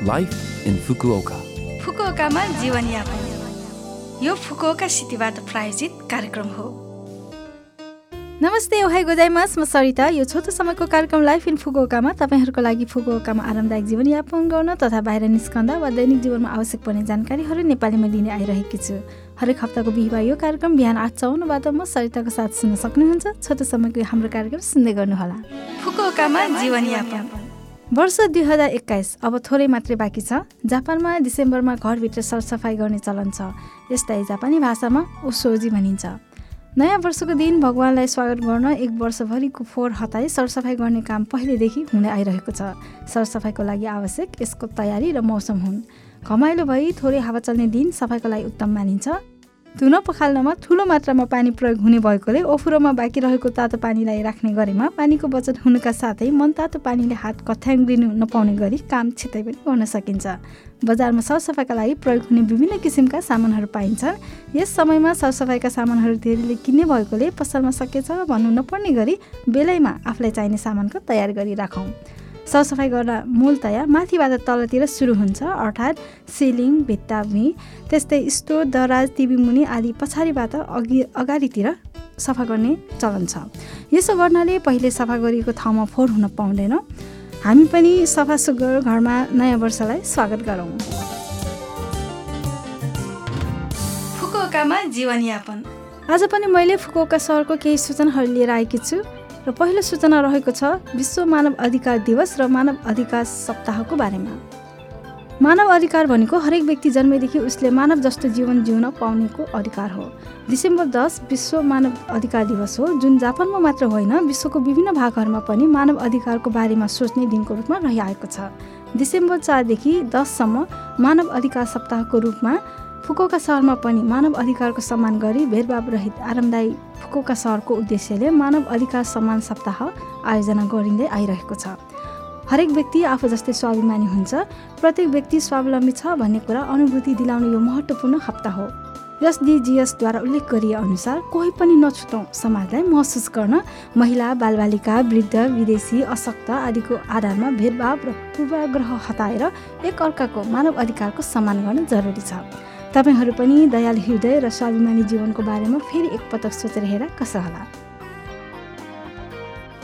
Life in Fukuoka फुकुओकामा जीवनयापन यो Fukuoka सिटीबाट प्रायोजित कार्यक्रम हो नमस्ते ओहाई गोजाइमास म सरिता यो छोटो समयको कार्यक्रम लाइफ इन फुकुओकामा तपाईँहरूको लागि फुकुओकामा आरामदायक जीवनयापन गर्न तथा बाहिर निस्कँदा वा दैनिक जीवनमा आवश्यक पर्ने जानकारीहरू नेपालीमा दिने आइरहेकी छु हरेक हप्ताको बिहिबार यो कार्यक्रम बिहान आठ चौन्नबाट म सरिताको साथ सुन्न सक्नुहुन्छ छोटो समयको हाम्रो कार्यक्रम सुन्दै गर्नुहोला फुकुओकामा जीवनयापन वर्ष दुई हजार एक्काइस अब थोरै मात्रै बाँकी छ। जापानमा डिसेम्बरमा घरभित्र सरसफाइ गर्ने चलन छ। यसलाई जापानी भाषामा ओसोजी भनिन्छ। नयाँ वर्षको दिन भगवान्लाई स्वागत गर्न एक वर्षभरिको फोहोर हटाई सरसफाइ गर्ने काम पहिलेदेखि हुँदै आइरहेको छ। सरसफाइको लागि आवश्यक यसको तयारी र मौसम हुन्। घमाइलो भई थोरै हावा चल्ने दिन सफाइको लागि उत्तम मानिन्छ। धुन पखाल्नमा ठुलो मात्रामा पानी प्रयोग हुने भएकोले ओफुरोमा बाँकी रहेको तातो पानीलाई राख्ने गरेमा पानीको बचत हुनुका साथै मन तातो पानीले हात कथ्याङ्ग्रिनु नपाउने गरी काम छिट्टै पनि गर्न सकिन्छ। बजारमा सरसफाइका लागि प्रयोग हुने विभिन्न किसिमका सामानहरू पाइन्छन् यस समयमा सरसफाइका सामानहरू धेरैले किन्ने भएकोले पसलमा सकेछ भन्नु नपर्ने गरी बेलैमा आफूलाई चाहिने सामानको तयार गरी राखौँ सरसफाइ गर्न मूलतया माथिबाट तलतिर सुरु हुन्छ अर्थात् सिलिङ भित्ता भुइँ। त्यस्तै स्टोर दराज टिभी मुनि आदि पछाडिबाट अघि अगाडितिर सफा गर्ने चलन छ। यसो गर्नाले पहिले सफा गरिएको ठाउँमा फोहोर हुन पाउँदैन। हामी पनि सफा सुग्घर घरमा नयाँ वर्षलाई स्वागत गरौँ। फुकुओकामा जीवनयापन। आज पनि मैले फुकुओका सहरको केही सूचनाहरू लिएर आएकी छु। र पहिलो सूचना रहेको छ विश्व मानव अधिकार दिवस र मानव अधिकार सप्ताहको बारेमा। मानव अधिकार भनेको हरेक व्यक्ति जन्मेदेखि उसले मानव जस्तो जीवन जिउन पाउनेको अधिकार हो। डिसेम्बर दस विश्व मानव अधिकार दिवस हो जुन जापानमा मात्र होइन विश्वको विभिन्न भागहरूमा पनि मानव अधिकारको बारेमा सोच्ने दिनको रूपमा रहिआएको छ। डिसेम्बर चारदेखि दससम्म मानव अधिकार सप्ताहको रूपमा फुकोका सहरमा पनि मानव अधिकारको सम्मान गरी भेदभाव रहित आरामदायी फुकोका सहरको उद्देश्यले मानव अधिकार सम्मान सप्ताह आयोजना गरिँदै आइरहेको छ। हरेक व्यक्ति आफू जस्तै स्वाभिमानी हुन्छ प्रत्येक व्यक्ति स्वावलम्बी छ भन्ने कुरा अनुभूति दिलाउने यो महत्त्वपूर्ण हप्ता हो। एसडिजिएसद्वारा उल्लेख गरिए अनुसार कोही पनि नछुटाउँ समाजलाई महसुस गर्न महिला बालबालिका वृद्ध विदेशी अशक्त आदिको आधारमा भेदभाव र पूर्वाग्रह हटाएर एक अर्काको मानव अधिकारको सम्मान गर्न जरुरी छ। तपाईँहरू पनि दयालु हृदय र स्वाभिमानी जीवनको बारेमा फेरि एकपटक सोचेर हेर कसो होला?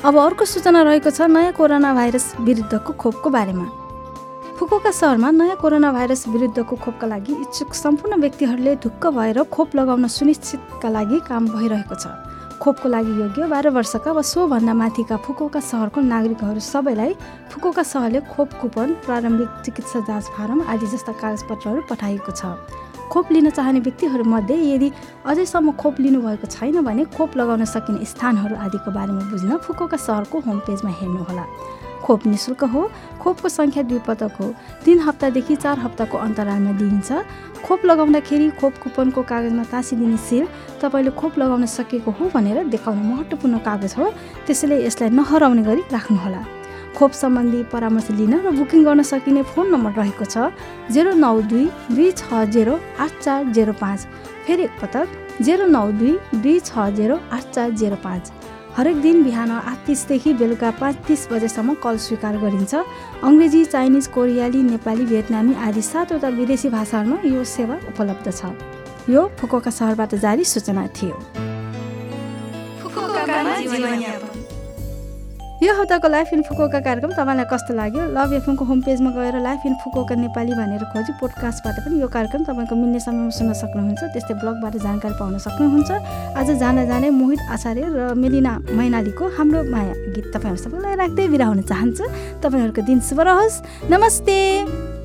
अब अर्को सूचना रहेको छ नयाँ कोरोना भाइरस विरुद्धको खोपको बारेमा। फुकुका सहरमा नयाँ कोरोना भाइरस विरुद्धको खोपका लागि इच्छुक सम्पूर्ण व्यक्तिहरूले ढुक्क भएर खोप लगाउन सुनिश्चितका लागि काम भइरहेको छ। खोपको लागि योग्य बाह्र वर्षका वा सोभन्दा माथिका फुकुका सहरको नागरिकहरू सबैलाई फुकुका सहरले खोप कुपन प्रारम्भिक चिकित्सा जाँच फारम आदि जस्ता कागजपत्रहरू पठाएको छ। खोप लिन चाहने व्यक्तिहरूमध्ये यदि अझैसम्म खोप लिनुभएको छैन भने खोप लगाउन सकिने स्थानहरू आदिको बारेमा बुझ्न फुकोका सहरको होम पेजमा हेर्नुहोला। खोप नि शुल्क हो खोपको सङ्ख्या दुई पटक हो तिन हप्तादेखि चार हप्ताको अन्तरालमा दिइन्छ। खोप लगाउँदाखेरि खोप कुपनको कागजमा टाँसिदिने सिल तपाईँले खोप लगाउन सकेको हो भनेर देखाउने महत्त्वपूर्ण कागज हो त्यसैले यसलाई नहराउने गरी राख्नुहोला। खोप सम्बन्धी परामर्श लिन र बुकिङ गर्न सकिने फोन नम्बर रहेको छ जेरो नौ दुई दुई छ जेरो आठ चार जेरो पाँच। फेरि एकपटक जेरो नौ दुई दुई छ जेरो आठ चार जेरो पाँच। हरेक दिन बिहान आठ तिसदेखि बेलुका पाँच तिस बजेसम्म कल स्वीकार गरिन्छ। अङ्ग्रेजी चाइनिज कोरियाली नेपाली भियतनामी आदि सातवटा विदेशी भाषाहरूमा यो सेवा उपलब्ध छ। यो फुकोका सहरबाट जारी सूचना थियो। यो हप्ताको लाइफ इन फुकोका कार्यक्रम तपाईँलाई कस्तो लाग्यो? लभ एफएमको होम पेजमा गएर लाइफ इन फुकोका नेपाली भनेर खोजी पोडकास्टबाट पनि यो कार्यक्रम तपाईँको मिल्ने समयमा सुन्न सक्नुहुन्छ। त्यस्तै ब्लगबाट जानकारी पाउन सक्नुहुन्छ। आज जान जाने मोहित आचार्य र मेलिना मैनालीको हाम्रो माया गीत तपाईँहरू सबैलाई राख्दै बिदा हुन चाहन्छु। तपाईँहरूको दिन शुभ रहोस्। नमस्ते।